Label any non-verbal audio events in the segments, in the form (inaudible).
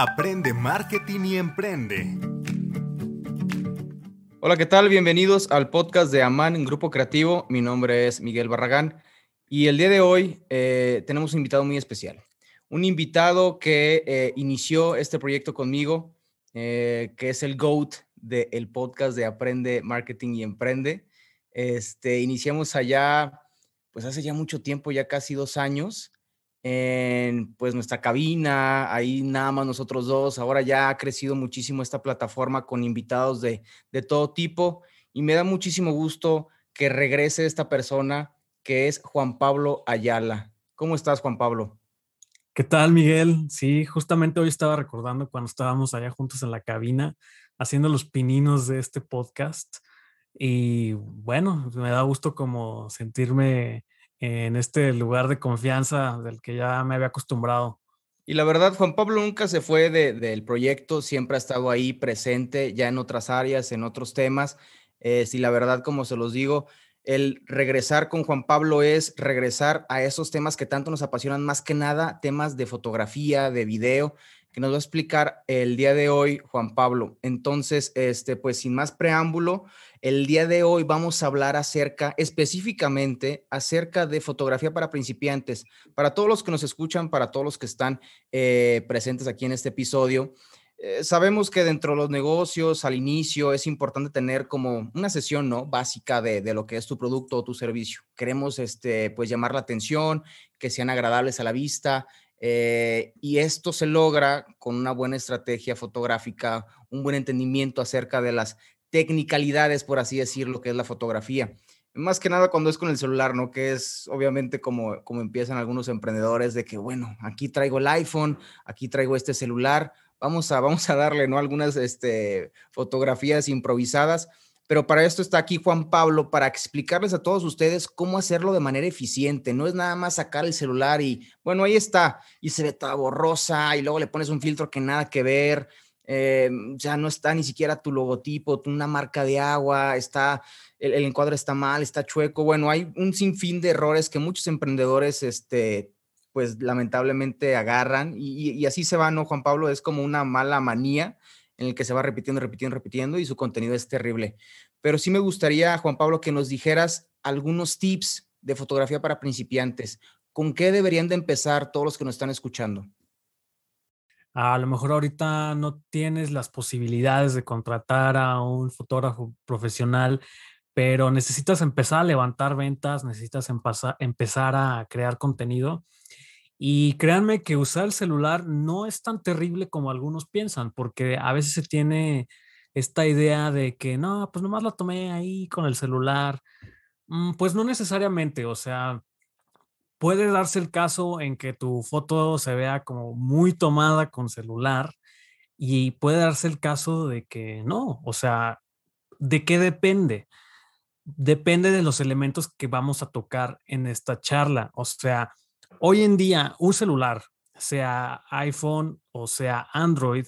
Aprende marketing y emprende. Hola, ¿qué tal? Bienvenidos al podcast de Aman Grupo Creativo. Mi nombre es Miguel Barragán y el día de hoy eh, tenemos un invitado muy especial. Un invitado que eh, inició este proyecto conmigo, eh, que es el GOAT del podcast de Aprende Marketing y Emprende. Este, iniciamos allá, pues hace ya mucho tiempo, ya casi dos años, pues nuestra cabina, ahí nada más nosotros dos. Ahora ya ha crecido muchísimo esta plataforma con invitados de, de todo tipo y me da muchísimo gusto que regrese esta persona que es Juan Pablo Ayala. ¿Cómo estás, Juan Pablo? ¿Qué tal, Miguel? Sí, justamente hoy estaba recordando cuando estábamos allá juntos en la cabina haciendo los pininos de este podcast. Y bueno, me da gusto como sentirme en este lugar de confianza del que ya me había acostumbrado. Y la verdad, Juan Pablo nunca se fue del proyecto, siempre ha estado ahí presente, ya en otras áreas, en otros temas. Eh, si la verdad, como se los digo, el regresar con Juan Pablo es regresar a esos temas que tanto nos apasionan, más que nada temas de fotografía, de video, que nos va a explicar el día de hoy Juan Pablo. Entonces, este, pues sin más preámbulo, el día de hoy vamos a hablar acerca, específicamente, acerca de fotografía para principiantes. Para todos los que nos escuchan, para todos los que están eh, presentes aquí en este episodio, eh, sabemos que dentro de los negocios, al inicio, es importante tener como una sesión, ¿no? Básica de, de, lo que es tu producto o tu servicio. Queremos, este, pues, llamar la atención, que sean agradables a la vista, eh, y esto se logra con una buena estrategia fotográfica, un buen entendimiento acerca de las tecnicalidades, por así decirlo, que es la fotografía. Más que nada cuando es con el celular, ¿no? Que es obviamente como, como empiezan algunos emprendedores de que, bueno, aquí traigo el iPhone, aquí traigo este celular, vamos a, vamos a darle, ¿no? Algunas este, fotografías improvisadas. Pero para esto está aquí Juan Pablo, para explicarles a todos ustedes cómo hacerlo de manera eficiente. No es nada más sacar el celular y, bueno, ahí está, y se ve toda borrosa, y luego le pones un filtro que nada que ver eh, ya no está ni siquiera tu logotipo, una marca de agua, está, el, encuadre está mal, está chueco. Bueno, hay un sinfín de errores que muchos emprendedores, este, pues lamentablemente agarran y, y, así se va, ¿no, Juan Pablo? Es como una mala manía en el que se va repitiendo, repitiendo, repitiendo y su contenido es terrible. Pero sí me gustaría, Juan Pablo, que nos dijeras algunos tips de fotografía para principiantes. ¿Con qué deberían de empezar todos los que nos están escuchando? A lo mejor ahorita no tienes las posibilidades de contratar a un fotógrafo profesional, pero necesitas empezar a levantar ventas, necesitas empezar a crear contenido. Y créanme que usar el celular no es tan terrible como algunos piensan, porque a veces se tiene esta idea de que no, pues nomás la tomé ahí con el celular. Mm, pues no necesariamente, o sea, puede darse el caso en que tu foto se vea como muy tomada con celular y puede darse el caso de que no, o sea, ¿de qué depende? Depende de los elementos que vamos a tocar en esta charla. O sea, hoy en día un celular, sea iPhone o sea Android,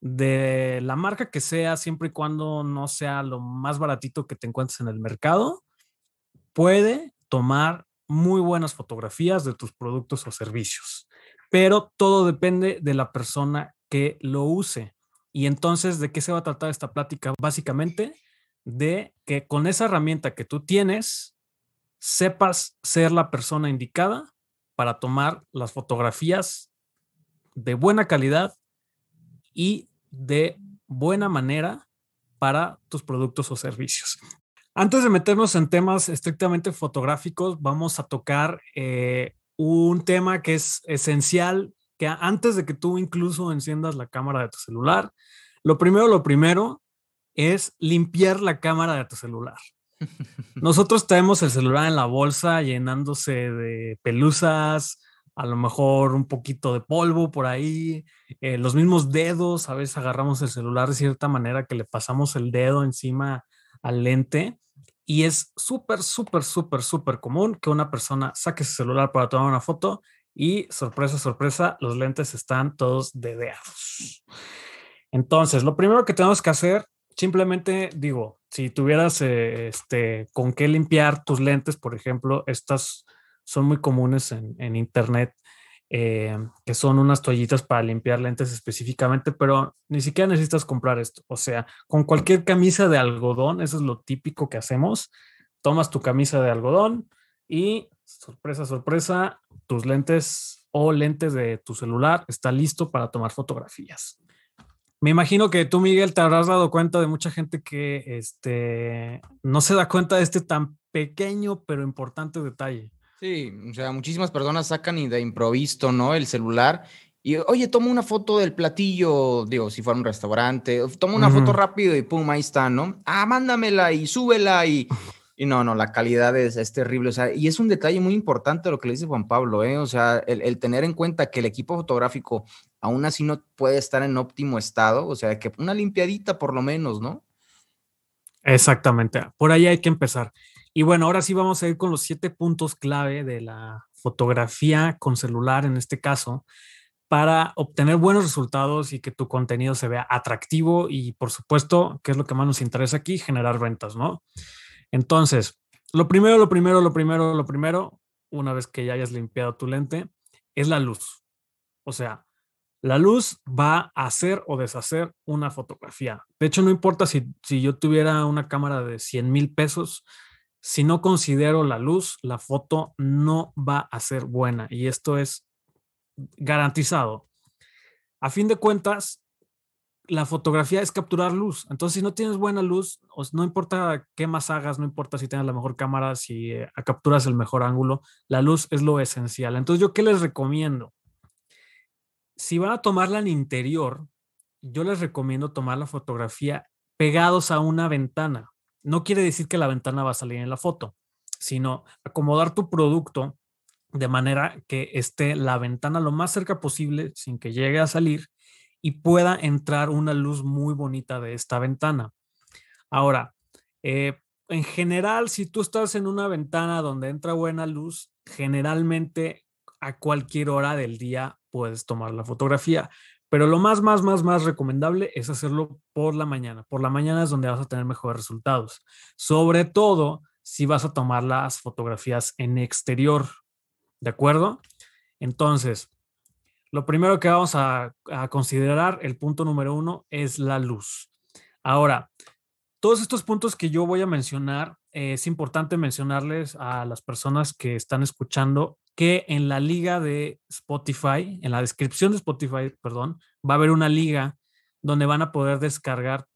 de la marca que sea, siempre y cuando no sea lo más baratito que te encuentres en el mercado, puede tomar muy buenas fotografías de tus productos o servicios, pero todo depende de la persona que lo use. Y entonces, ¿de qué se va a tratar esta plática? Básicamente, de que con esa herramienta que tú tienes, sepas ser la persona indicada para tomar las fotografías de buena calidad y de buena manera para tus productos o servicios. Antes de meternos en temas estrictamente fotográficos, vamos a tocar eh, un tema que es esencial, que antes de que tú incluso enciendas la cámara de tu celular, lo primero, lo primero es limpiar la cámara de tu celular. (laughs) Nosotros tenemos el celular en la bolsa llenándose de pelusas, a lo mejor un poquito de polvo por ahí, eh, los mismos dedos, a veces agarramos el celular de cierta manera que le pasamos el dedo encima al lente y es súper, súper, súper, súper común que una persona saque su celular para tomar una foto y sorpresa, sorpresa, los lentes están todos dedeados. Entonces, lo primero que tenemos que hacer, simplemente digo, si tuvieras eh, este, con qué limpiar tus lentes, por ejemplo, estas son muy comunes en, internet eh, que son unas toallitas para limpiar lentes específicamente, pero ni siquiera necesitas comprar esto. O sea, con cualquier camisa de algodón, eso es lo típico que hacemos. Tomas tu camisa de algodón y, sorpresa, sorpresa, tus lentes o lentes de tu celular está listo para tomar fotografías. Me imagino que tú, Miguel, te habrás dado cuenta de mucha gente que este, no se da cuenta de este tan pequeño pero importante detalle. Sí, o sea, muchísimas personas sacan y de improviso, ¿no? El celular y, oye, toma una foto del platillo, digo, si fuera un restaurante, toma una foto rápido y pum, ahí está, ¿no? Ah, mándamela y súbela y, y no, no, la calidad es, es, terrible, o sea, y es un detalle muy importante lo que le dice Juan Pablo, ¿eh? O sea, el, tener en cuenta que el equipo fotográfico aún así no puede estar en óptimo estado, o sea, que una limpiadita por lo menos, ¿no? Exactamente, por ahí hay que empezar. Y bueno, ahora sí vamos a ir con los siete puntos clave de la fotografía con celular en este caso para obtener buenos resultados y que tu contenido se vea atractivo y por supuesto, que es lo que más nos interesa aquí, generar ventas, ¿no? Entonces, lo primero, lo primero, lo primero, lo primero, una vez que ya hayas limpiado tu lente, es la luz. O sea, la luz va a hacer o deshacer una fotografía. De hecho, no importa si, si yo tuviera una cámara de 100 mil pesos, si no considero la luz, la foto no va a ser buena y esto es garantizado. A fin de cuentas, la fotografía es capturar luz. Entonces, si no tienes buena luz, no importa qué más hagas, no importa si tienes la mejor cámara, si eh, capturas el mejor ángulo, la luz es lo esencial. Entonces, ¿yo qué les recomiendo? Si van a tomarla en interior, yo les recomiendo tomar la fotografía pegados a una ventana no quiere decir que la ventana va a salir en la foto, sino acomodar tu producto de manera que esté la ventana lo más cerca posible sin que llegue a salir y pueda entrar una luz muy bonita de esta ventana. Ahora, eh, en general, si tú estás en una ventana donde entra buena luz, generalmente a cualquier hora del día puedes tomar la fotografía. Pero lo más, más, más, más recomendable es hacerlo por la mañana. Por la mañana es donde vas a tener mejores resultados. Sobre todo si vas a tomar las fotografías en exterior. ¿De acuerdo? Entonces, lo primero que vamos a, considerar, el punto número uno, es la luz. Ahora, todos estos puntos que yo voy a mencionar, eh, es importante mencionarles a las personas que están escuchando que en la liga de Spotify, en la descripción de Spotify, perdón, va a haber una liga donde van a poder descargar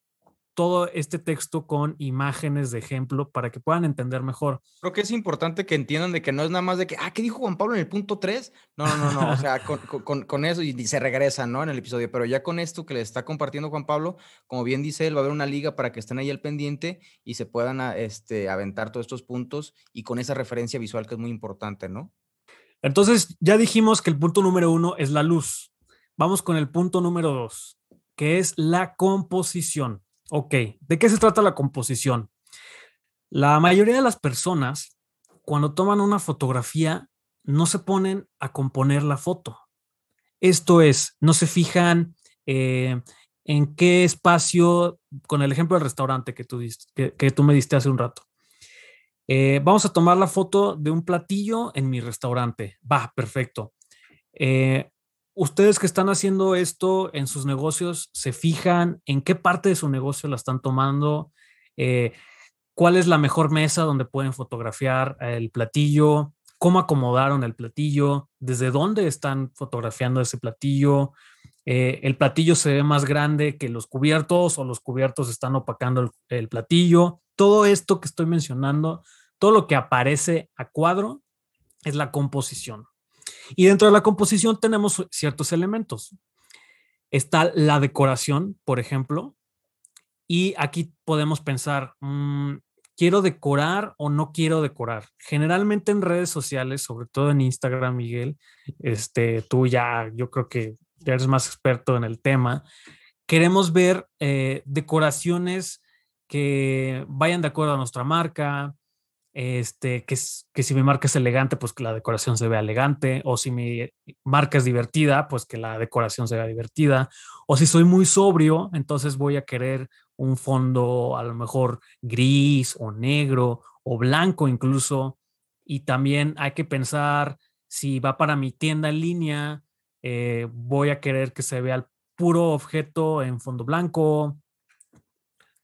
todo este texto con imágenes de ejemplo para que puedan entender mejor. Creo que es importante que entiendan de que no es nada más de que, ah, ¿qué dijo Juan Pablo en el punto 3? No, no, no, no, o sea, con, con, con, eso y se regresa, ¿no? En el episodio, pero ya con esto que le está compartiendo Juan Pablo, como bien dice él, va a haber una liga para que estén ahí al pendiente y se puedan este, aventar todos estos puntos y con esa referencia visual que es muy importante, ¿no? Entonces, ya dijimos que el punto número uno es la luz. Vamos con el punto número dos, que es la composición. Ok, ¿de qué se trata la composición? La mayoría de las personas, cuando toman una fotografía, no se ponen a componer la foto. Esto es, no se fijan eh, en qué espacio, con el ejemplo del restaurante que tú, me diste hace un rato. Eh, vamos a tomar la foto de un platillo en mi restaurante. Va, perfecto. Eh, ustedes que están haciendo esto en sus negocios, ¿se fijan en qué parte de su negocio la están tomando? Eh, ¿Cuál es la mejor mesa donde pueden fotografiar el platillo? ¿Cómo acomodaron el platillo? ¿Desde dónde están fotografiando ese platillo? el platillo se ve más grande que los cubiertos o los cubiertos están opacando el platillo todo esto que estoy mencionando, todo lo que aparece a cuadro es la composición. Y dentro de la composición tenemos ciertos elementos. Está la decoración, por ejemplo, y aquí podemos pensar, mm, ¿quiero decorar o no quiero decorar? Generalmente en redes sociales, sobre todo en Instagram, Miguel, este, tú ya, yo creo que ya eres más experto en el tema, queremos ver eh, decoraciones que vayan de acuerdo a nuestra marca, este, que, que si mi marca es elegante, pues que la decoración se vea elegante, o si mi marca es divertida, pues que la decoración se vea divertida, o si soy muy sobrio, entonces voy a querer un fondo a lo mejor gris o negro o blanco incluso, y también hay que pensar si va para mi tienda en línea, eh, voy a querer que se vea el puro objeto en fondo blanco.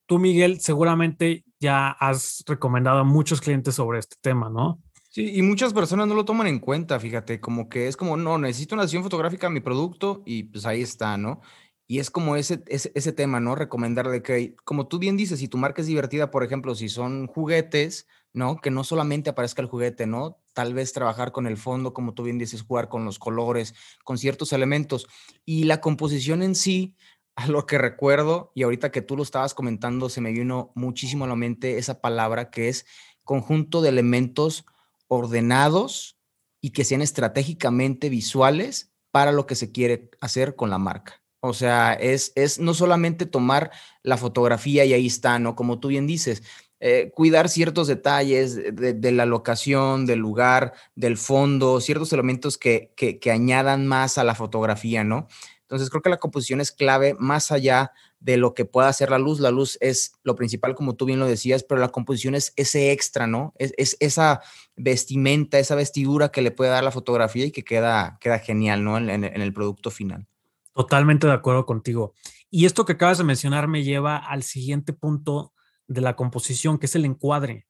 Tú, Miguel, seguramente ya has recomendado a muchos clientes sobre este tema, ¿no? Sí, y muchas personas no lo toman en cuenta, fíjate, como que es como, no, necesito una sesión fotográfica a mi producto y pues ahí está, ¿no? Y es como ese, ese, tema, ¿no? Recomendar de que, como tú bien dices, si tu marca es divertida, por ejemplo, si son juguetes, ¿no? Que no solamente aparezca el juguete, ¿no? Tal vez trabajar con el fondo, como tú bien dices, jugar con los colores, con ciertos elementos. Y la composición en sí, a lo que recuerdo, y ahorita que tú lo estabas comentando, se me vino muchísimo a la mente esa palabra que es conjunto de elementos ordenados y que sean estratégicamente visuales para lo que se quiere hacer con la marca. O sea, es, es no solamente tomar la fotografía y ahí está, ¿no? Como tú bien dices, eh, cuidar ciertos detalles de, la locación, del lugar, del fondo, ciertos elementos que, que, que añadan más a la fotografía, ¿no? Entonces creo que la composición es clave más allá de lo que pueda hacer la luz. La luz es lo principal, como tú bien lo decías, pero la composición es ese extra, ¿no? Es, esa vestimenta, esa vestidura que le puede dar la fotografía y que queda, genial, ¿no? En, el producto final. Totalmente de acuerdo contigo. Y esto que acabas de mencionar me lleva al siguiente punto de la composición, que es el encuadre.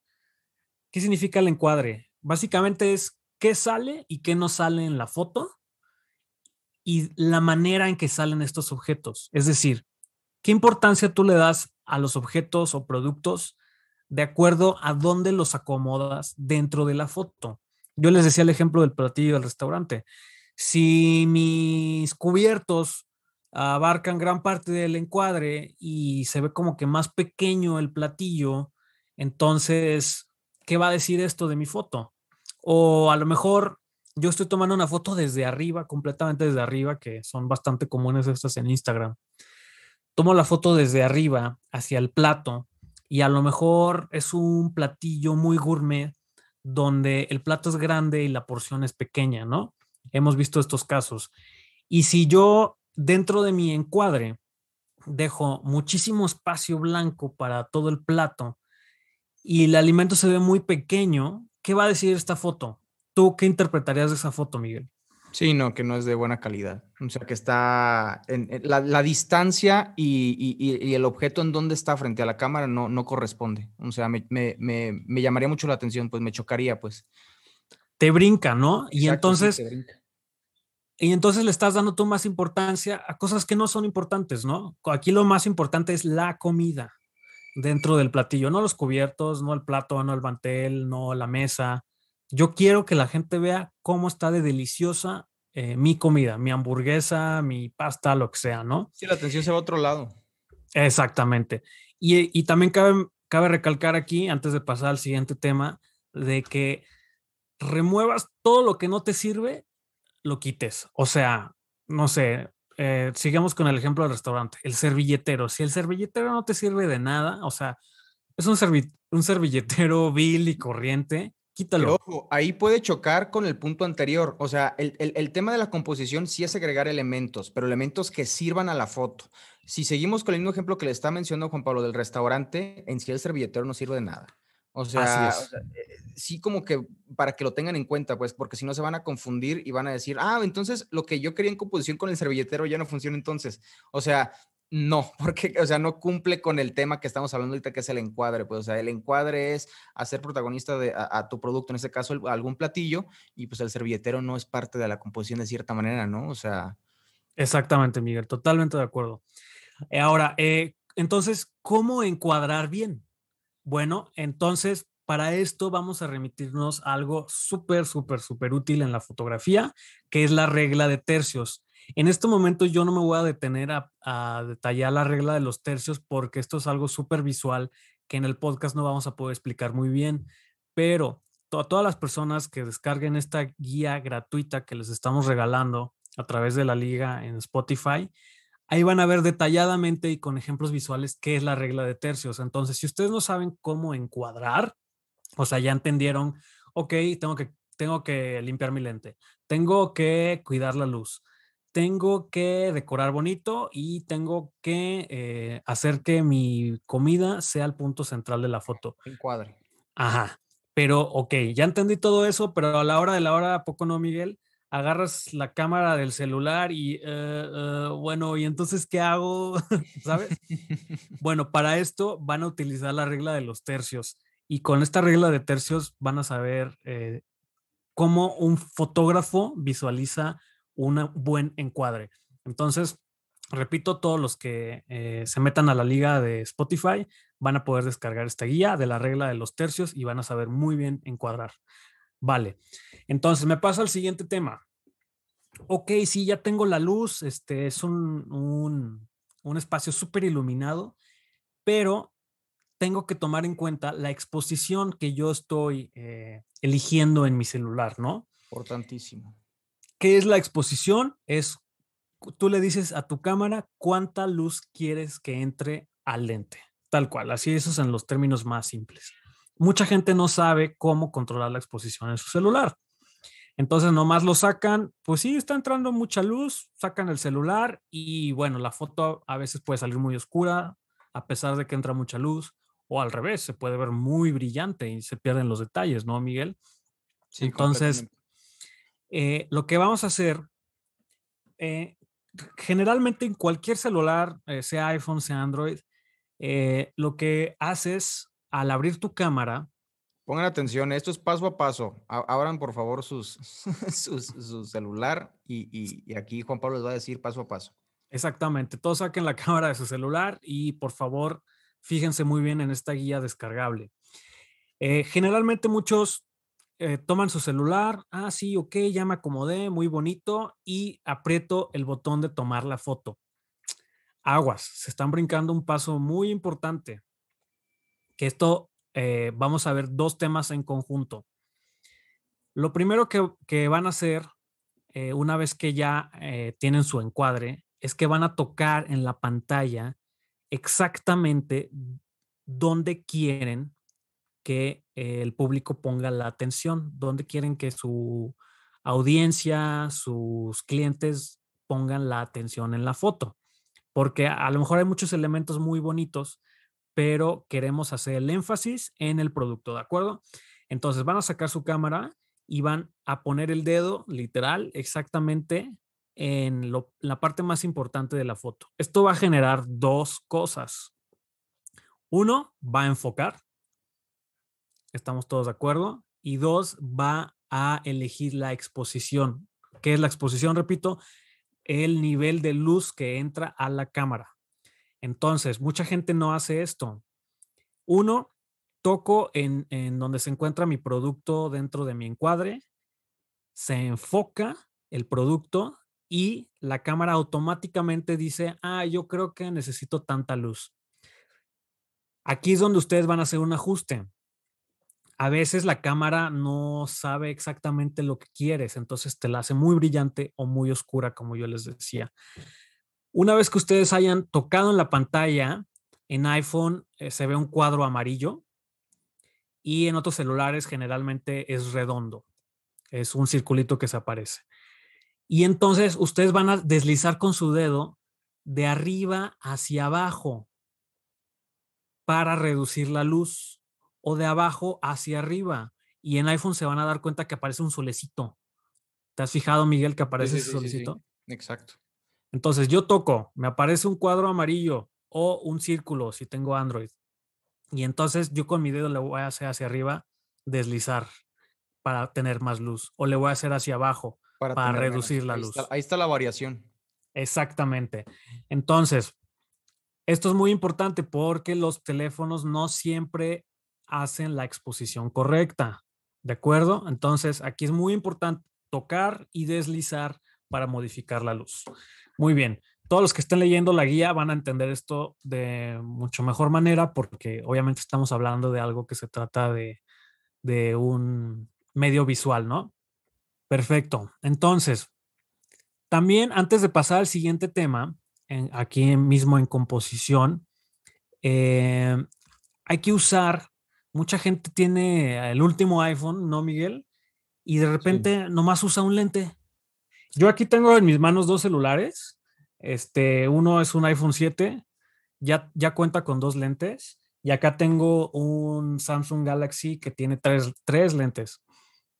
¿Qué significa el encuadre? Básicamente es qué sale y qué no sale en la foto y la manera en que salen estos objetos. Es decir, ¿Qué importancia tú le das a los objetos o productos de acuerdo a dónde los acomodas dentro de la foto? Yo les decía el ejemplo del platillo del restaurante. Si mis cubiertos abarcan gran parte del encuadre y se ve como que más pequeño el platillo, entonces, ¿qué va a decir esto de mi foto? O a lo mejor yo estoy tomando una foto desde arriba, completamente desde arriba, que son bastante comunes estas en Instagram tomo la foto desde arriba hacia el plato y a lo mejor es un platillo muy gourmet donde el plato es grande y la porción es pequeña, ¿no? Hemos visto estos casos. Y si yo dentro de mi encuadre dejo muchísimo espacio blanco para todo el plato y el alimento se ve muy pequeño, ¿qué va a decir esta foto? ¿Tú qué interpretarías de esa foto, Miguel? Sí, no, que no es de buena calidad. O sea, que está en, la, distancia y, el objeto en donde está frente a la cámara no, no corresponde. O sea, me, llamaría mucho la atención, pues me chocaría, pues. Te brinca, ¿no? y entonces... Y entonces le estás dando tú más importancia a cosas que no son importantes, ¿no? Aquí lo más importante es la comida dentro del platillo, no los cubiertos, no el plato, no el mantel, no la mesa, yo quiero que la gente vea cómo está de deliciosa eh, mi comida, mi hamburguesa, mi pasta, lo que sea, ¿no? Sí, la atención se va a otro lado. Exactamente. Y, también cabe, cabe recalcar aquí, antes de pasar al siguiente tema, de que remuevas todo lo que no te sirve, lo quites. O sea, no sé, eh, sigamos con el ejemplo del restaurante, el servilletero. Si el servilletero no te sirve de nada, o sea, es un, un servilletero (laughs) vil y corriente, Quítalo. ojo, ahí puede chocar con el punto anterior. O sea, el, tema de la composición sí es agregar elementos, pero elementos que sirvan a la foto. Si seguimos con el mismo ejemplo que le está mencionando Juan Pablo del restaurante, en sí el servilletero no sirve de nada. O sea, eh, sí como que para que lo tengan en cuenta, pues, porque si no se van a confundir y van a decir, ah, entonces lo que yo quería en composición con el servilletero ya no funciona entonces. O sea, no, porque, o sea, no cumple con el tema que estamos hablando ahorita, que es el encuadre. Pues, o sea, el encuadre es hacer protagonista de, a, tu producto, en este caso, algún platillo, y pues el servilletero no es parte de la composición de cierta manera, ¿no? O sea. Exactamente, Miguel, totalmente de acuerdo. Eh, ahora, eh, entonces, ¿cómo encuadrar bien? Bueno, entonces, para esto vamos a remitirnos a algo súper, súper, súper útil en la fotografía, que es la regla de tercios. En este momento yo no me voy a detener a, detallar la regla de los tercios porque esto es algo súper visual que en el podcast no vamos a poder explicar muy bien, pero a todas las personas que descarguen esta guía gratuita que les estamos regalando a través de la liga en Spotify, ahí van a ver detalladamente y con ejemplos visuales qué es la regla de tercios. Entonces, si ustedes no saben cómo encuadrar, o sea, ya entendieron, ok, tengo que, tengo que limpiar mi lente, tengo que cuidar la luz, tengo que decorar bonito y tengo que eh, hacer que mi comida sea el punto central de la foto. Encuadre. Ajá. Pero, ok, ya entendí todo eso, pero a la hora de la hora, ¿a poco no, Miguel? Agarras la cámara del celular y, eh, eh, bueno, ¿y entonces qué hago? (laughs) ¿Sabes? (laughs) bueno, para esto van a utilizar la regla de los tercios. Y con esta regla de tercios van a saber eh, cómo un fotógrafo visualiza un buen encuadre. Entonces, repito, todos los que eh, se metan a la liga de Spotify van a poder descargar esta guía de la regla de los tercios y van a saber muy bien encuadrar. Vale, entonces me paso al siguiente tema. Ok, sí, ya tengo la luz, este es un, espacio súper iluminado, pero tengo que tomar en cuenta la exposición que yo estoy eh, eligiendo en mi celular, ¿no? Importantísimo. ¿Qué es la exposición? Es tú le dices a tu cámara cuánta luz quieres que entre al lente, tal cual, así esos en los términos más simples. Mucha gente no sabe cómo controlar la exposición en su celular. Entonces nomás lo sacan, pues sí, está entrando mucha luz, sacan el celular y bueno, la foto a veces puede salir muy oscura a pesar de que entra mucha luz o al revés, se puede ver muy brillante y se pierden los detalles, ¿no, Miguel? Sí, Entonces, eh, lo que vamos a hacer eh, generalmente en cualquier celular, eh, sea iPhone, sea Android, lo que haces al abrir tu cámara. Pongan atención, esto es paso a paso. Abran por favor sus, (laughs) su celular y, aquí Juan Pablo les va a decir paso a paso. Exactamente, todos saquen la (laughs) cámara de su celular y por favor fíjense muy bien en esta guía descargable. Eh, generalmente muchos eh, toman su celular, ah, sí, ok, ya me acomodé, muy bonito, y aprieto el botón de tomar la foto. Aguas, se están brincando un paso muy importante, que esto eh, vamos a ver dos temas en conjunto. Lo primero que, van a hacer eh, una vez que ya tienen su encuadre es que van a tocar en la pantalla exactamente dónde quieren que el público ponga la atención, dónde quieren que su audiencia, sus clientes pongan la atención en la foto. Porque a lo mejor hay muchos elementos muy bonitos, pero queremos hacer el énfasis en el producto, ¿de acuerdo? Entonces van a sacar su cámara y van a poner el dedo literal exactamente en la parte más importante de la foto. Esto va a generar dos cosas. Uno, va a enfocar estamos todos de acuerdo. Y dos, va a elegir la exposición. ¿Qué es la exposición? Repito, el nivel de luz que entra a la cámara. Entonces, mucha gente no hace esto. Uno, toco en, en donde se encuentra mi producto dentro de mi encuadre, se enfoca el producto y la cámara automáticamente dice, ah, yo creo que necesito tanta luz. Aquí es donde ustedes van a hacer un ajuste a veces la cámara no sabe exactamente lo que quieres, entonces te la hace muy brillante o muy oscura, como yo les decía. Una vez que ustedes hayan tocado en la pantalla, en iPhone eh, se ve un cuadro amarillo y en otros celulares generalmente es redondo, es un circulito que se aparece. Y entonces ustedes van a deslizar con su dedo de arriba hacia abajo para reducir la luz o de abajo hacia arriba. Y en iPhone se van a dar cuenta que aparece un solecito. ¿Te has fijado, Miguel, que aparece ese solecito? Exacto. Entonces yo toco, me aparece un cuadro amarillo o un círculo si tengo Android. Y entonces yo con mi dedo le voy a hacer hacia arriba, deslizar para tener más luz. O le voy a hacer hacia abajo para, reducir la luz. ahí está la variación. Exactamente. Entonces, esto es muy importante porque los teléfonos no siempre hacen la exposición correcta. ¿De acuerdo? Entonces, aquí es muy importante tocar y deslizar para modificar la luz. Muy bien. Todos los que estén leyendo la guía van a entender esto de mucho mejor manera porque obviamente estamos hablando de algo que se trata de, un medio visual, ¿no? Perfecto. Entonces, también antes de pasar al siguiente tema, aquí mismo en composición, eh, hay que usar mucha gente tiene el último iPhone, ¿no, Miguel? Y de repente nomás usa un lente. Yo aquí tengo en mis manos dos celulares. Este, uno es un iPhone 7, ya, ya cuenta con dos lentes Y acá tengo un Samsung Galaxy que tiene tres, tres lentes.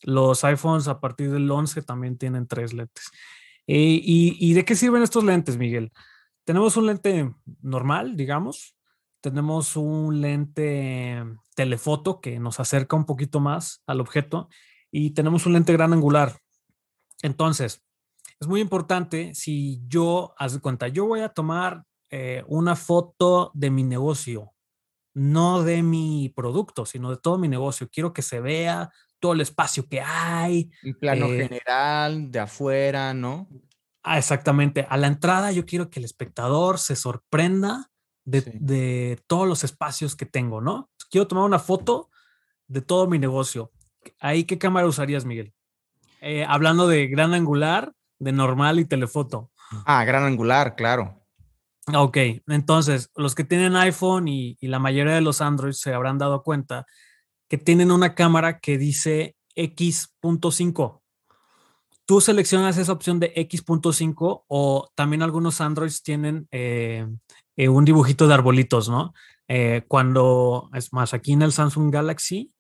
Los iPhones a partir del 11 también tienen tres lentes. Eh, y, y, de qué sirven estos lentes, Miguel? Tenemos un lente normal, digamos. Tenemos un lente telefoto que nos acerca un poquito más al objeto. Y tenemos un lente gran angular. Entonces, es muy importante si yo, haz de cuenta, yo voy a tomar eh, una foto de mi negocio, no de mi producto, sino de todo mi negocio. Quiero que se vea todo el espacio que hay. Un plano eh, general, de afuera, ¿no? Ah, exactamente. A la entrada yo quiero que el espectador se sorprenda de, de todos los espacios que tengo, ¿no? Quiero tomar una foto de todo mi negocio. ¿Ahí qué cámara usarías, Miguel? Eh, hablando de gran angular, de normal y telefoto. Ah, gran angular, claro. Ok, entonces los que tienen iPhone y, la mayoría de los Android se habrán dado cuenta que tienen una cámara que dice X.5. Tú seleccionas esa opción de X.5 o también algunos Androids tienen eh, eh, un dibujito de arbolitos, ¿no? Eh, cuando, es más, aquí en el Samsung Galaxy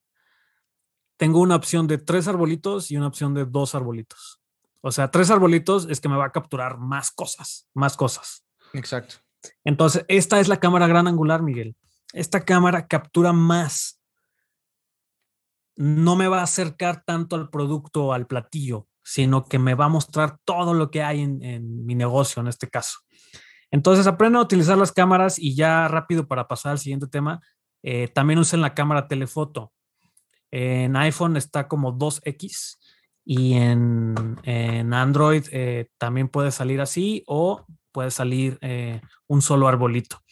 tengo una opción de tres arbolitos y una opción de dos arbolitos. O sea, tres arbolitos es que me va a capturar más cosas, más cosas. Exacto. Entonces, esta es la cámara gran angular, Miguel. Esta cámara captura más. No me va a acercar tanto al producto o al platillo, sino que me va a mostrar todo lo que hay en, mi negocio en este caso. Entonces, aprenda a utilizar las cámaras y ya rápido para pasar al siguiente tema, eh, también usen la cámara telefoto. En iPhone está como 2X y en, Android eh, también puede salir así o puede salir eh, un solo arbolito.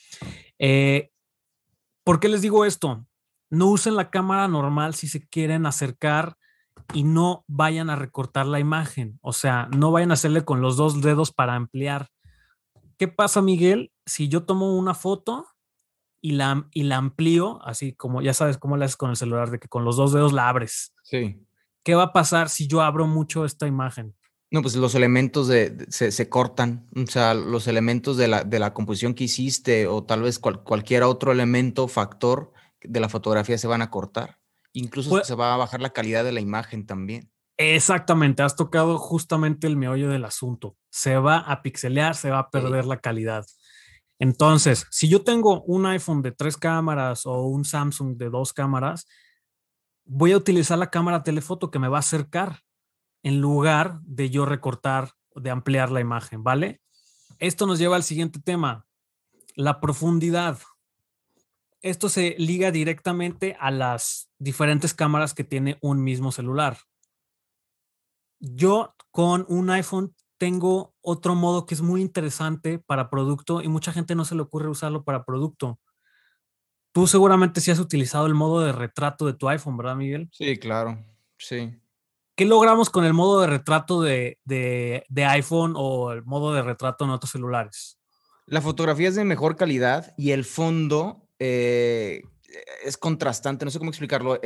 ¿Por qué les digo esto? No usen la cámara normal si se quieren acercar y no vayan a recortar la imagen. O sea, no vayan a hacerle con los dos dedos para ampliar. ¿Qué pasa, Miguel? Si yo tomo una foto y la, y la amplío, así como ya sabes cómo la haces con el celular, de que con los dos dedos la abres. Sí. ¿qué va a pasar si yo abro mucho esta imagen? No, pues los elementos de, se, cortan, o sea, los elementos de la, de la composición que hiciste o tal vez cualquier otro elemento, factor de la fotografía se van a cortar. Incluso pues se va a bajar la calidad de la imagen también. Exactamente, has tocado justamente el meollo del asunto. Se va a pixelear, se va a perder la calidad. Entonces, si yo tengo un iPhone de tres cámaras o un Samsung de dos cámaras, voy a utilizar la cámara telefoto que me va a acercar en lugar de yo recortar, de ampliar la imagen, ¿vale? Esto nos lleva al siguiente tema, la profundidad. Esto se liga directamente a las diferentes cámaras que tiene un mismo celular. Yo con un iPhone tengo otro modo que es muy interesante para producto y mucha gente no se le ocurre usarlo para producto. Tú seguramente sí has utilizado el modo de retrato de tu iPhone, ¿verdad, Miguel? Sí, claro, sí. ¿Qué logramos con el modo de retrato de, iPhone o el modo de retrato en otros celulares? La fotografía es de mejor calidad y el fondo eh, es contrastante, no sé cómo explicarlo.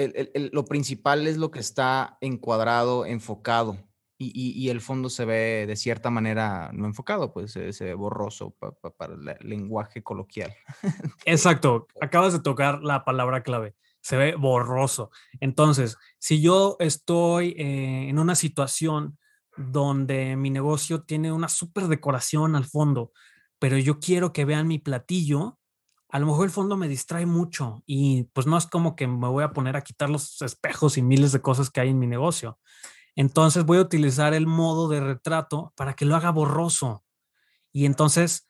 lo principal es lo que está encuadrado, enfocado y, el fondo se ve de cierta manera no enfocado, pues se, ve borroso para el lenguaje coloquial. (laughs) Exacto, acabas de tocar la palabra clave, se ve borroso. Entonces, si yo estoy eh, en una situación donde mi negocio tiene una súper decoración al fondo, pero yo quiero que vean mi platillo, a lo mejor el fondo me distrae mucho y pues no es como que me voy a poner a quitar los espejos y miles de cosas que hay en mi negocio. Entonces voy a utilizar el modo de retrato para que lo haga borroso. Y entonces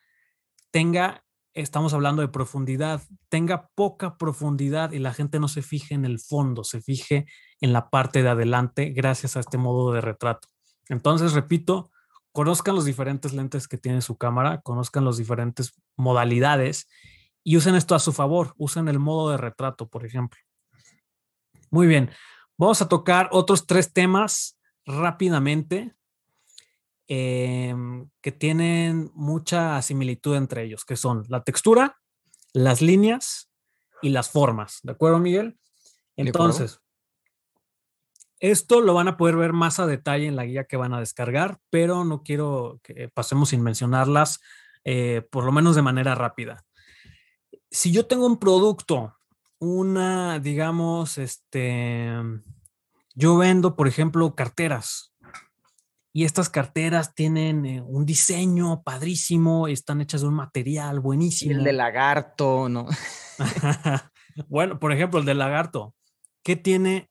tenga, estamos hablando de profundidad, tenga poca profundidad y la gente no se fije en el fondo, se fije en la parte de adelante gracias a este modo de retrato. Entonces, repito, conozcan los diferentes lentes que tiene su cámara, conozcan las diferentes modalidades y usen esto a su favor. Usen el modo de retrato, por ejemplo. Muy bien. Vamos a tocar otros tres temas rápidamente em, que tienen mucha similitud entre ellos, que son la textura, las líneas y las formas. ¿De acuerdo, Miguel? Entonces, esto lo van a poder ver más a detalle en la guía que van a descargar, pero no quiero que pasemos sin mencionarlas, eh, por lo menos de manera rápida. Si yo tengo un producto una, digamos, este, yo vendo, por ejemplo, carteras. Y estas carteras tienen eh, un diseño padrísimo, están hechas de un material buenísimo. el de lagarto, ¿no? (laughs) bueno, por ejemplo, el de lagarto. ¿Qué tiene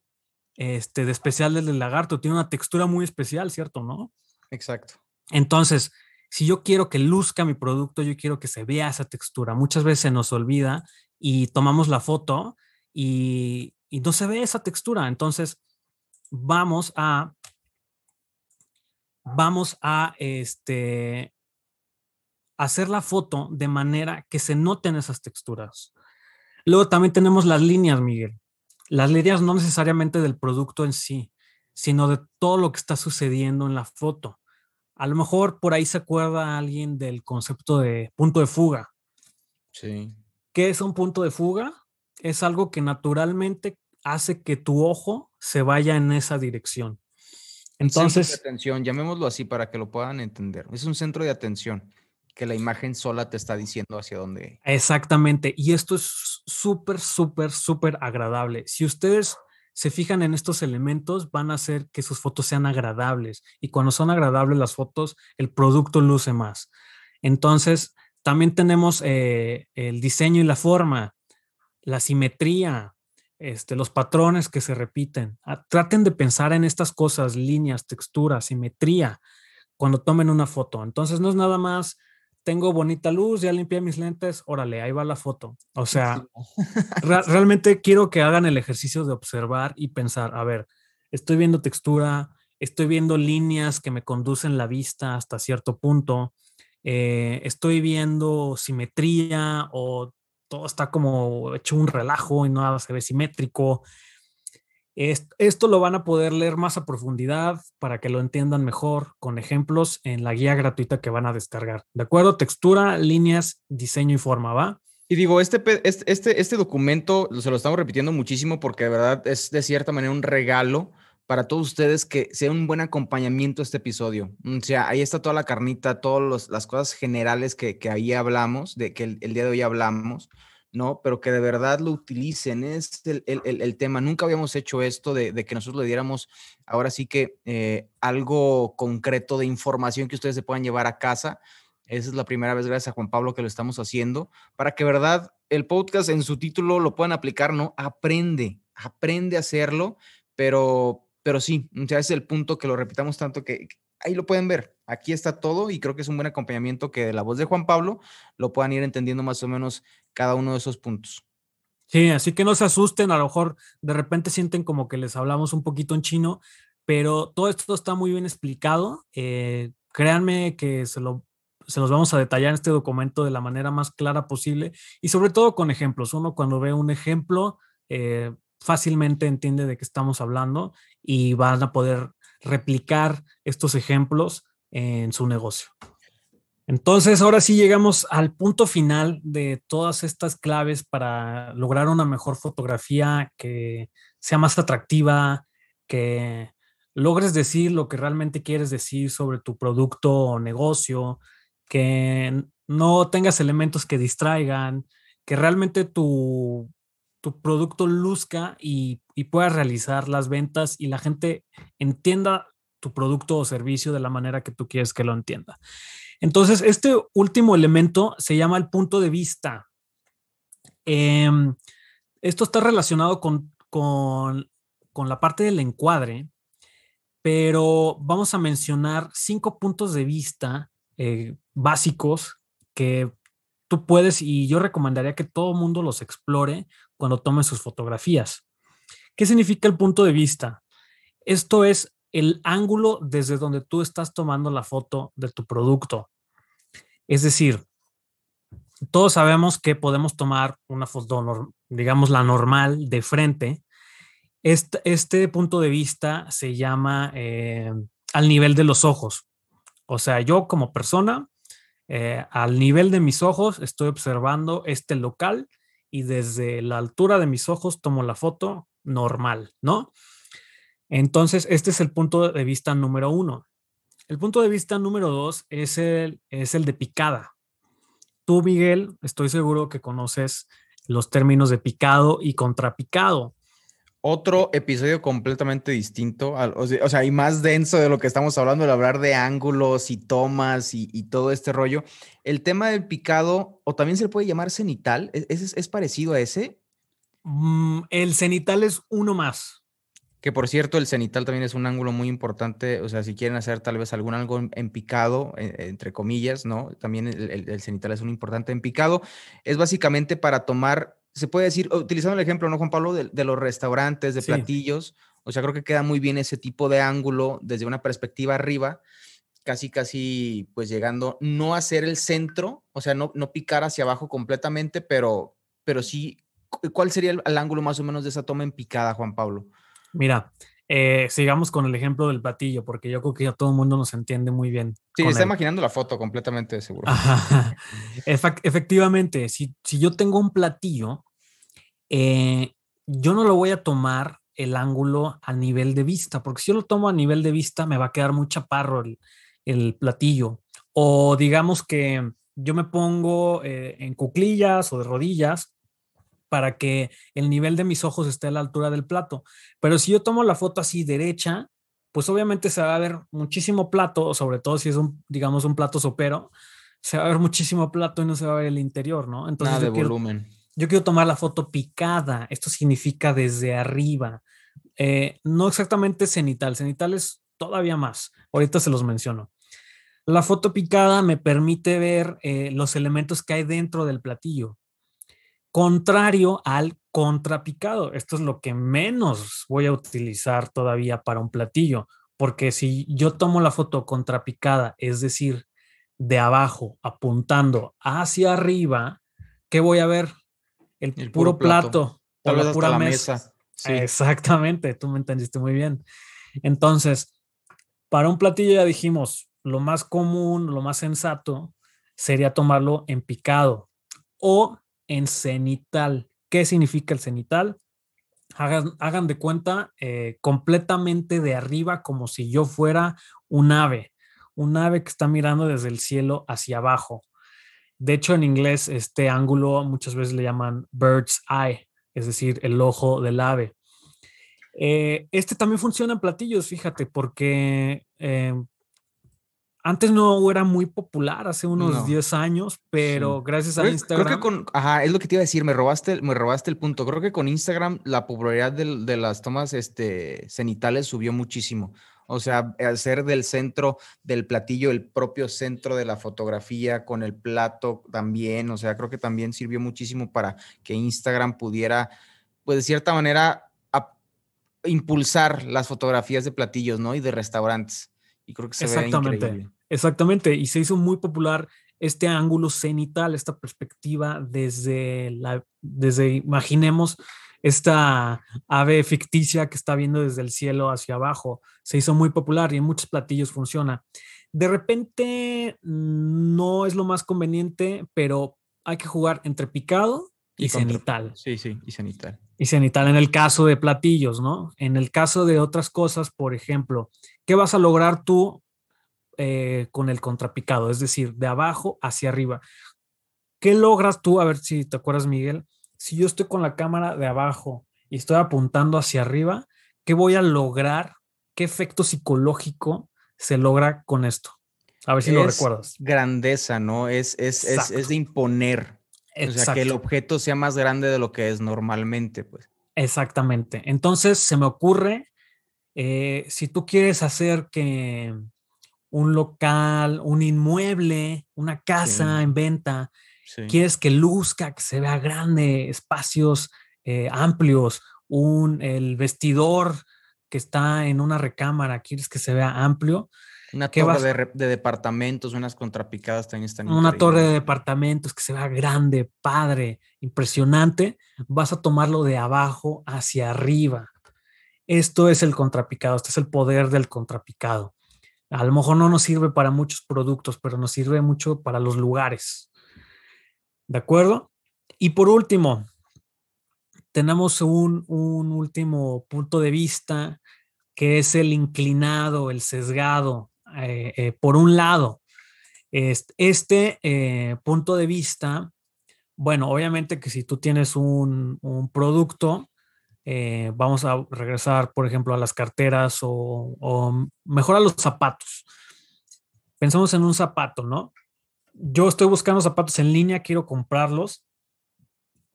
este, de especial el de lagarto? Tiene una textura muy especial, ¿cierto? ¿No? Exacto. Entonces, si yo quiero que luzca mi producto, yo quiero que se vea esa textura. Muchas veces se nos olvida y tomamos la foto y, y no se ve esa textura. Entonces, vamos a, vamos a este, hacer la foto de manera que se noten esas texturas. Luego también tenemos las líneas, Miguel. Las líneas no necesariamente del producto en sí, sino de todo lo que está sucediendo en la foto. A lo mejor por ahí se acuerda alguien del concepto de punto de fuga. Sí. ¿Qué es un punto de fuga? Es algo que naturalmente hace que tu ojo se vaya en esa dirección. Entonces, centro de atención, llamémoslo así para que lo puedan entender. Es un centro de atención que la imagen sola te está diciendo hacia dónde. Exactamente. Y esto es súper, súper, súper agradable. Si ustedes se fijan en estos elementos, van a hacer que sus fotos sean agradables. Y cuando son agradables las fotos, el producto luce más. Entonces, también tenemos eh, el diseño y la forma, la simetría, este, los patrones que se repiten. Ah, traten de pensar en estas cosas, líneas, textura, simetría, cuando tomen una foto. Entonces no es nada más, tengo bonita luz, ya limpié mis lentes, órale, ahí va la foto. O sea, (laughs) realmente quiero que hagan el ejercicio de observar y pensar, a ver, estoy viendo textura, estoy viendo líneas que me conducen la vista hasta cierto punto, eh, estoy viendo simetría o todo está como hecho un relajo y nada se ve simétrico. Esto lo van a poder leer más a profundidad para que lo entiendan mejor con ejemplos en la guía gratuita que van a descargar. ¿De acuerdo? Textura, líneas, diseño y forma, ¿va? Y digo, este, este, este, documento se lo estamos repitiendo muchísimo porque de verdad es de cierta manera un regalo para todos ustedes que sea un buen acompañamiento este episodio. O sea, ahí está toda la carnita, todas las cosas generales que, que, ahí hablamos, de que el, día de hoy hablamos, ¿no? Pero que de verdad lo utilicen, es el, el, el tema. Nunca habíamos hecho esto de, de, que nosotros le diéramos ahora sí que eh, algo concreto de información que ustedes se puedan llevar a casa. Esa es la primera vez, gracias a Juan Pablo, que lo estamos haciendo, para que, verdad, el podcast en su título lo puedan aplicar, ¿no? Aprende, aprende a hacerlo, pero pero sí, ya es el punto que lo repitamos tanto que ahí lo pueden ver. Aquí está todo y creo que es un buen acompañamiento que de la voz de Juan Pablo lo puedan ir entendiendo más o menos cada uno de esos puntos. Sí, así que no se asusten, a lo mejor de repente sienten como que les hablamos un poquito en chino, pero todo esto está muy bien explicado. Eh, créanme que se, lo, se los vamos a detallar en este documento de la manera más clara posible y sobre todo con ejemplos. Uno cuando ve un ejemplo, eh, fácilmente entiende de qué estamos hablando y van a poder replicar estos ejemplos en su negocio. Entonces, ahora sí llegamos al punto final de todas estas claves para lograr una mejor fotografía que sea más atractiva, que logres decir lo que realmente quieres decir sobre tu producto o negocio, que no tengas elementos que distraigan, que realmente tu tu producto luzca y, y puedas realizar las ventas y la gente entienda tu producto o servicio de la manera que tú quieres que lo entienda. Entonces, este último elemento se llama el punto de vista. Em, esto está relacionado con, con, con, la parte del encuadre, pero vamos a mencionar cinco puntos de vista eh, básicos que tú puedes y yo recomendaría que todo el mundo los explore cuando tome sus fotografías. ¿Qué significa el punto de vista? Esto es el ángulo desde donde tú estás tomando la foto de tu producto. Es decir, todos sabemos que podemos tomar una foto, digamos, la normal de frente. Este, punto de vista se llama eh, al nivel de los ojos. O sea, yo como persona eh, al nivel de mis ojos estoy observando este local y desde la altura de mis ojos tomo la foto normal, ¿no? Entonces, este es el punto de vista número uno. El punto de vista número dos es el, es el de picada. Tú, Miguel, estoy seguro que conoces los términos de picado y contrapicado. Otro episodio completamente distinto, o, sea, y más denso de lo que estamos hablando, de hablar de ángulos y tomas y, todo este rollo. El tema del picado, o también se le puede llamar cenital, ¿e-, ¿es, es, parecido a ese? Mm, el cenital es uno más. Que por cierto, el cenital también es un ángulo muy importante. O sea, si quieren hacer tal vez algún algo en, picado, entre comillas, ¿no? También el, cenital es un importante en picado. Es básicamente para tomar, se puede decir, utilizando el ejemplo, ¿no, Juan Pablo? De, los restaurantes, de platillos. O sea, creo que queda muy bien ese tipo de ángulo desde una perspectiva arriba, casi, casi, pues llegando, no a ser el centro, o sea, no, no picar hacia abajo completamente, pero, pero sí, ¿cuál sería el ángulo más o menos de esa toma en picada, Juan Pablo? Mira, eh, sigamos con el ejemplo del platillo, porque yo creo que ya todo el mundo nos entiende muy bien. Sí, está imaginando la foto completamente seguro. (laughs) efectivamente, si, si, yo tengo un platillo, eh, yo no lo voy a tomar el ángulo a nivel de vista, porque si yo lo tomo a nivel de vista, me va a quedar muy chaparro el, el platillo. O digamos que yo me pongo eh, en cuclillas o de rodillas para que el nivel de mis ojos esté a la altura del plato. Pero si yo tomo la foto así derecha, pues obviamente se va a ver muchísimo plato, sobre todo si es un, digamos, un plato sopero, se va a ver muchísimo plato y no se va a ver el interior, ¿no? Entonces, Nada de volumen. Yo quiero tomar la foto picada, esto significa desde arriba, eh, no exactamente cenital, cenital es todavía más, ahorita se los menciono. La foto picada me permite ver eh, los elementos que hay dentro del platillo contrario al contrapicado. Esto es lo que menos voy a utilizar todavía para un platillo, porque si yo tomo la foto contrapicada, es decir, de abajo apuntando hacia arriba, ¿qué voy a ver? El, puro, plato, o la pura mesa. Exactamente, tú me entendiste muy bien. Entonces, para un platillo ya dijimos, lo más común, lo más sensato sería tomarlo en picado o en cenital. ¿Qué significa el cenital? Hagan, de cuenta eh, completamente de arriba como si yo fuera un ave, un ave que está mirando desde el cielo hacia abajo. De hecho, en inglés este ángulo muchas veces le llaman bird's eye, es decir, el ojo del ave. Eh, este también funciona en platillos, fíjate, porque eh, antes no era muy popular, hace unos 10 años, pero gracias a Instagram. Creo que con, ajá, es lo que te iba a decir, me robaste, me robaste el punto. Creo que con Instagram la popularidad de, las tomas este, cenitales subió muchísimo. O sea, al ser del centro del platillo, el propio centro de la fotografía, con el plato también, o sea, creo que también sirvió muchísimo para que Instagram pudiera, pues de cierta manera, impulsar las fotografías de platillos, ¿no? Y de restaurantes. Y creo que se exactamente, ve increíble. Exactamente, y se hizo muy popular este ángulo cenital, esta perspectiva desde la, desde, imaginemos, esta ave ficticia que está viendo desde el cielo hacia abajo. Se hizo muy popular y en muchos platillos funciona. De repente no es lo más conveniente, pero hay que jugar entre picado y, cenital. Sí, sí, y cenital. Y cenital en el caso de platillos, ¿no? En el caso de otras cosas, por ejemplo, ¿qué vas a lograr tú eh, con el contrapicado? Es decir, de abajo hacia arriba. ¿Qué logras tú? A ver si te acuerdas, Miguel. Si yo estoy con la cámara de abajo y estoy apuntando hacia arriba, ¿qué voy a lograr? ¿Qué efecto psicológico se logra con esto? A ver si lo recuerdas. Grandeza, ¿no? Es, es, es, es de imponer o sea, que el objeto sea más grande de lo que es normalmente, pues. Exactamente. Entonces, se me ocurre, eh, si tú quieres hacer que un local, un inmueble, una casa en venta, quieres que luzca, que se vea grande, espacios eh, amplios, un, el vestidor que está en una recámara, quieres que se vea amplio, una torre de, departamentos, unas contrapicadas también están. Una torre de departamentos que se vea grande, padre, impresionante. Vas a tomarlo de abajo hacia arriba. Esto es el contrapicado, este es el poder del contrapicado. A lo mejor no nos sirve para muchos productos, pero nos sirve mucho para los lugares. ¿De acuerdo? Y por último, tenemos un, un último punto de vista que es el inclinado, el sesgado, eh, eh, por un lado, este, eh, punto de vista Bueno, obviamente que si tú tienes un, producto, eh, vamos a regresar, por ejemplo, a las carteras o, o mejor a los zapatos. Pensamos en un zapato, ¿no? Yo estoy buscando zapatos en línea, quiero comprarlos,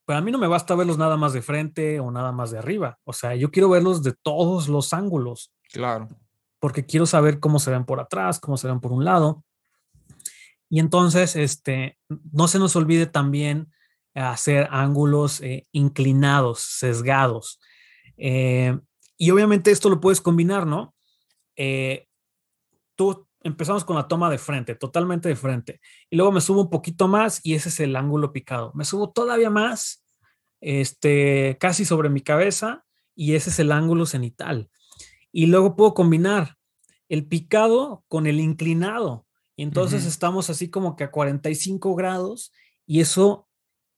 pero a mí no me basta verlos nada más de frente o nada más de arriba. O sea, yo quiero verlos de todos los ángulos. Claro. Porque quiero saber cómo se ven por atrás, cómo se ven por un lado. Y entonces, este, no se nos olvide también hacer ángulos eh, inclinados, sesgados. Eh, y obviamente esto lo puedes combinar, ¿no? Eh, tú empezamos con la toma de frente, totalmente de frente. Y luego me subo un poquito más y ese es el ángulo picado. Me subo todavía más, este, casi sobre mi cabeza y ese es el ángulo cenital. Y luego puedo combinar el picado con el inclinado. Y entonces estamos así como que a 45 grados y eso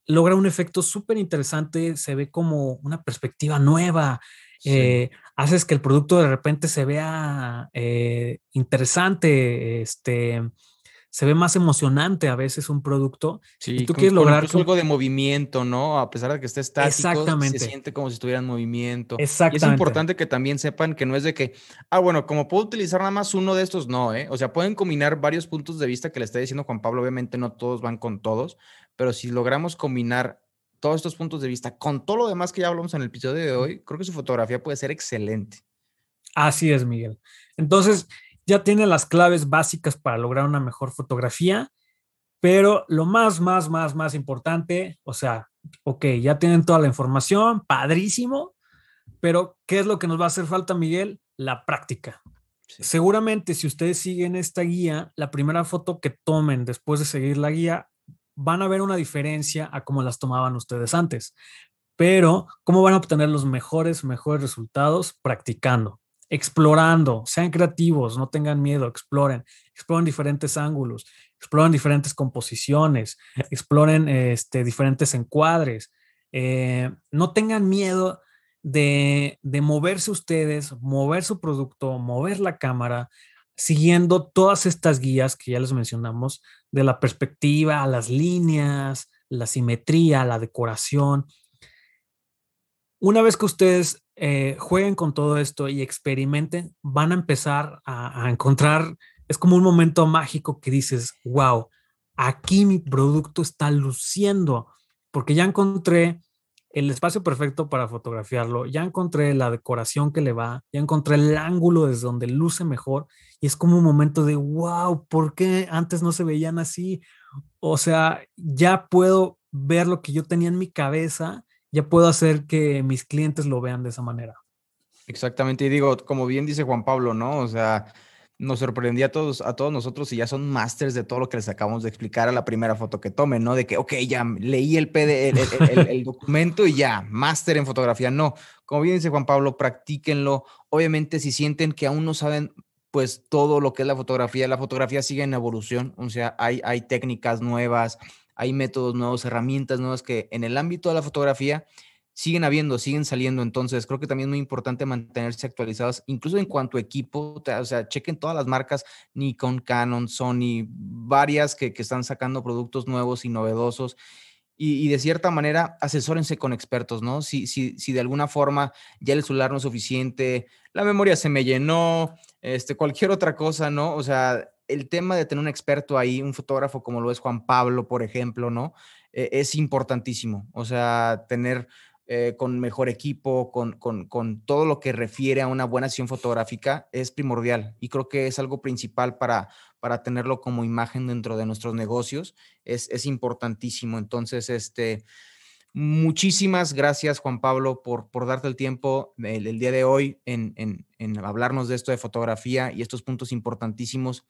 logra un efecto súper interesante, se ve como una perspectiva nueva, eh, haces que el producto de repente se vea eh, interesante, este, se ve más emocionante a veces un producto. Sí, y tú quieres lograr algo de movimiento, ¿no? A pesar de que esté estático, Exactamente. se siente como si estuviera en movimiento. Exactamente. Y es importante que también sepan que no es de que, ah, bueno, como puedo utilizar nada más uno de estos, no, ¿eh? O sea, pueden combinar varios puntos de vista que le está diciendo Juan Pablo, obviamente no todos van con todos, pero si logramos combinar todos estos puntos de vista con todo lo demás que ya hablamos en el episodio de hoy, creo que su fotografía puede ser excelente. Así es, Miguel. Entonces, ya tiene las claves básicas para lograr una mejor fotografía, pero lo más, más, más, más importante, o sea, ok, ya tienen toda la información, padrísimo, pero ¿qué es lo que nos va a hacer falta, Miguel? La práctica. Seguramente si ustedes siguen esta guía, la primera foto que tomen después de seguir la guía van a ver una diferencia a cómo las tomaban ustedes antes. Pero, ¿cómo van a obtener los mejores, mejores resultados? Practicando, explorando, sean creativos, no tengan miedo, exploren, exploren diferentes ángulos, exploren diferentes composiciones, exploren este, diferentes encuadres. Eh, no tengan miedo de, de moverse ustedes, mover su producto, mover la cámara, siguiendo todas estas guías que ya les mencionamos, de la perspectiva, las líneas, la simetría, la decoración. Una vez que ustedes eh, jueguen con todo esto y experimenten, van a empezar a, encontrar, es como un momento mágico que dices, wow, aquí mi producto está luciendo, porque ya encontré el espacio perfecto para fotografiarlo, ya encontré la decoración que le va, ya encontré el ángulo desde donde luce mejor y es como un momento de, wow, ¿por qué antes no se veían así? O sea, ya puedo ver lo que yo tenía en mi cabeza, ya puedo hacer que mis clientes lo vean de esa manera. Exactamente, y digo, como bien dice Juan Pablo, ¿no? O sea, nos sorprendía a todos, a todos nosotros y ya son masters de todo lo que les acabamos de explicar a la primera foto que tomen, ¿no? De que, ok, ya leí el, PD, el, documento y ya, máster en fotografía. No, como bien dice Juan Pablo, practíquenlo. Obviamente, si sienten que aún no saben, pues todo lo que es la fotografía, la fotografía sigue en evolución, o sea, hay, hay técnicas nuevas, hay métodos nuevos, herramientas nuevas que en el ámbito de la fotografía siguen habiendo, siguen saliendo. Entonces, creo que también es muy importante mantenerse actualizados, incluso en cuanto a equipo. O sea, chequen todas las marcas, Nikon, Canon, Sony, varias que, están sacando productos nuevos y novedosos. Y, de cierta manera, asesórense con expertos, ¿no? Si, si, si de alguna forma ya el celular no es suficiente, la memoria se me llenó, este, cualquier otra cosa, ¿no? O sea, el tema de tener un experto ahí, un fotógrafo como lo es Juan Pablo, por ejemplo, ¿no? E, es importantísimo. O sea, tener eh, con mejor equipo, con, todo lo que refiere a una buena sesión fotográfica, es primordial y creo que es algo principal para, para tenerlo como imagen dentro de nuestros negocios. Es, importantísimo. Entonces, este, muchísimas gracias, Juan Pablo, por, por darte el tiempo el, día de hoy en, hablarnos de esto de fotografía y estos puntos importantísimos.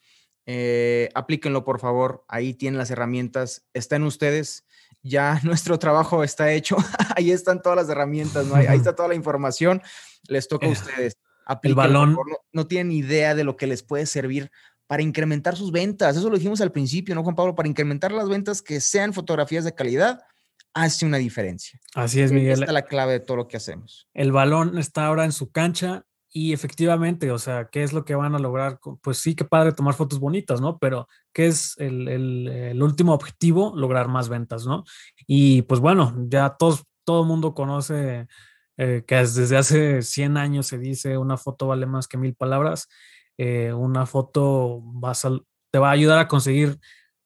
Eh, aplíquenlo, por favor. Ahí tienen las herramientas. Está en ustedes ya (laughs) nuestro trabajo está hecho. (laughs) ahí están todas las herramientas, ¿no? ahí, está toda la información. Les toca a eh, ustedes. el balón. No, tienen idea de lo que les puede servir para incrementar sus ventas. Eso lo dijimos al principio, ¿no, Juan Pablo? Para incrementar las ventas que sean fotografías de calidad, hace una diferencia. Así es, Miguel. Esta es la clave de todo lo que hacemos. El balón está ahora en su cancha Y efectivamente, o sea, ¿qué es lo que van a lograr? Pues sí, qué padre tomar fotos bonitas, ¿no? Pero ¿qué es el, el, último objetivo? Lograr más ventas, ¿no? Y pues bueno, ya todo el mundo conoce eh, que desde hace 100 años se dice una foto vale más que mil palabras. Eh, una foto te va a ayudar a conseguir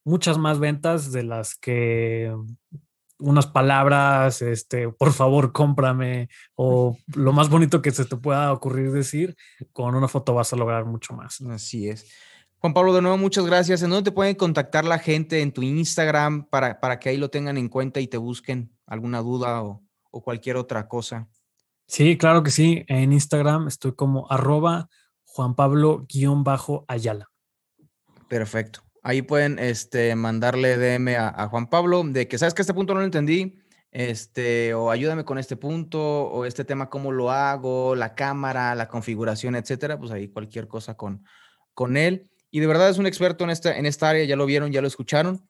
muchas más ventas de las que unas palabras, este, por favor, cómprame, o (laughs) lo más bonito que se te pueda ocurrir decir, con una foto vas a lograr mucho más. Así es. Juan Pablo, de nuevo, muchas gracias. ¿En dónde te pueden contactar la gente? ¿En tu Instagram para, para que ahí lo tengan en cuenta y te busquen alguna duda o, o cualquier otra cosa? Sí, claro que sí. En Instagram estoy como arroba Juan Pablo-Ayala. Perfecto. Ahí pueden este, mandarle DM a, Juan Pablo de que, ¿sabes que este punto no lo entendí? Este, o ayúdame con este punto, o este tema, cómo lo hago, la cámara, la configuración, etcétera. Pues ahí cualquier cosa con, con él. Y de verdad es un experto en esta, en esta área, ya lo vieron, ya lo escucharon.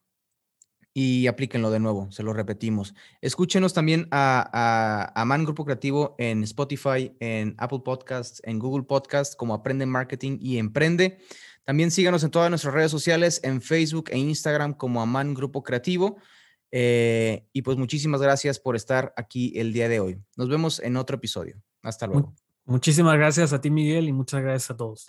Y aplíquenlo de nuevo, se lo repetimos. Escúchenos también a, a, a Man Grupo Creativo en Spotify, en Apple Podcasts, en Google Podcasts, como Aprende Marketing y Emprende. También síganos en todas nuestras redes sociales, en Facebook e Instagram como Aman Grupo Creativo. Eh, y pues muchísimas gracias por estar aquí el día de hoy. Nos vemos en otro episodio. Hasta luego. Muchísimas gracias a ti, Miguel, y muchas gracias a todos.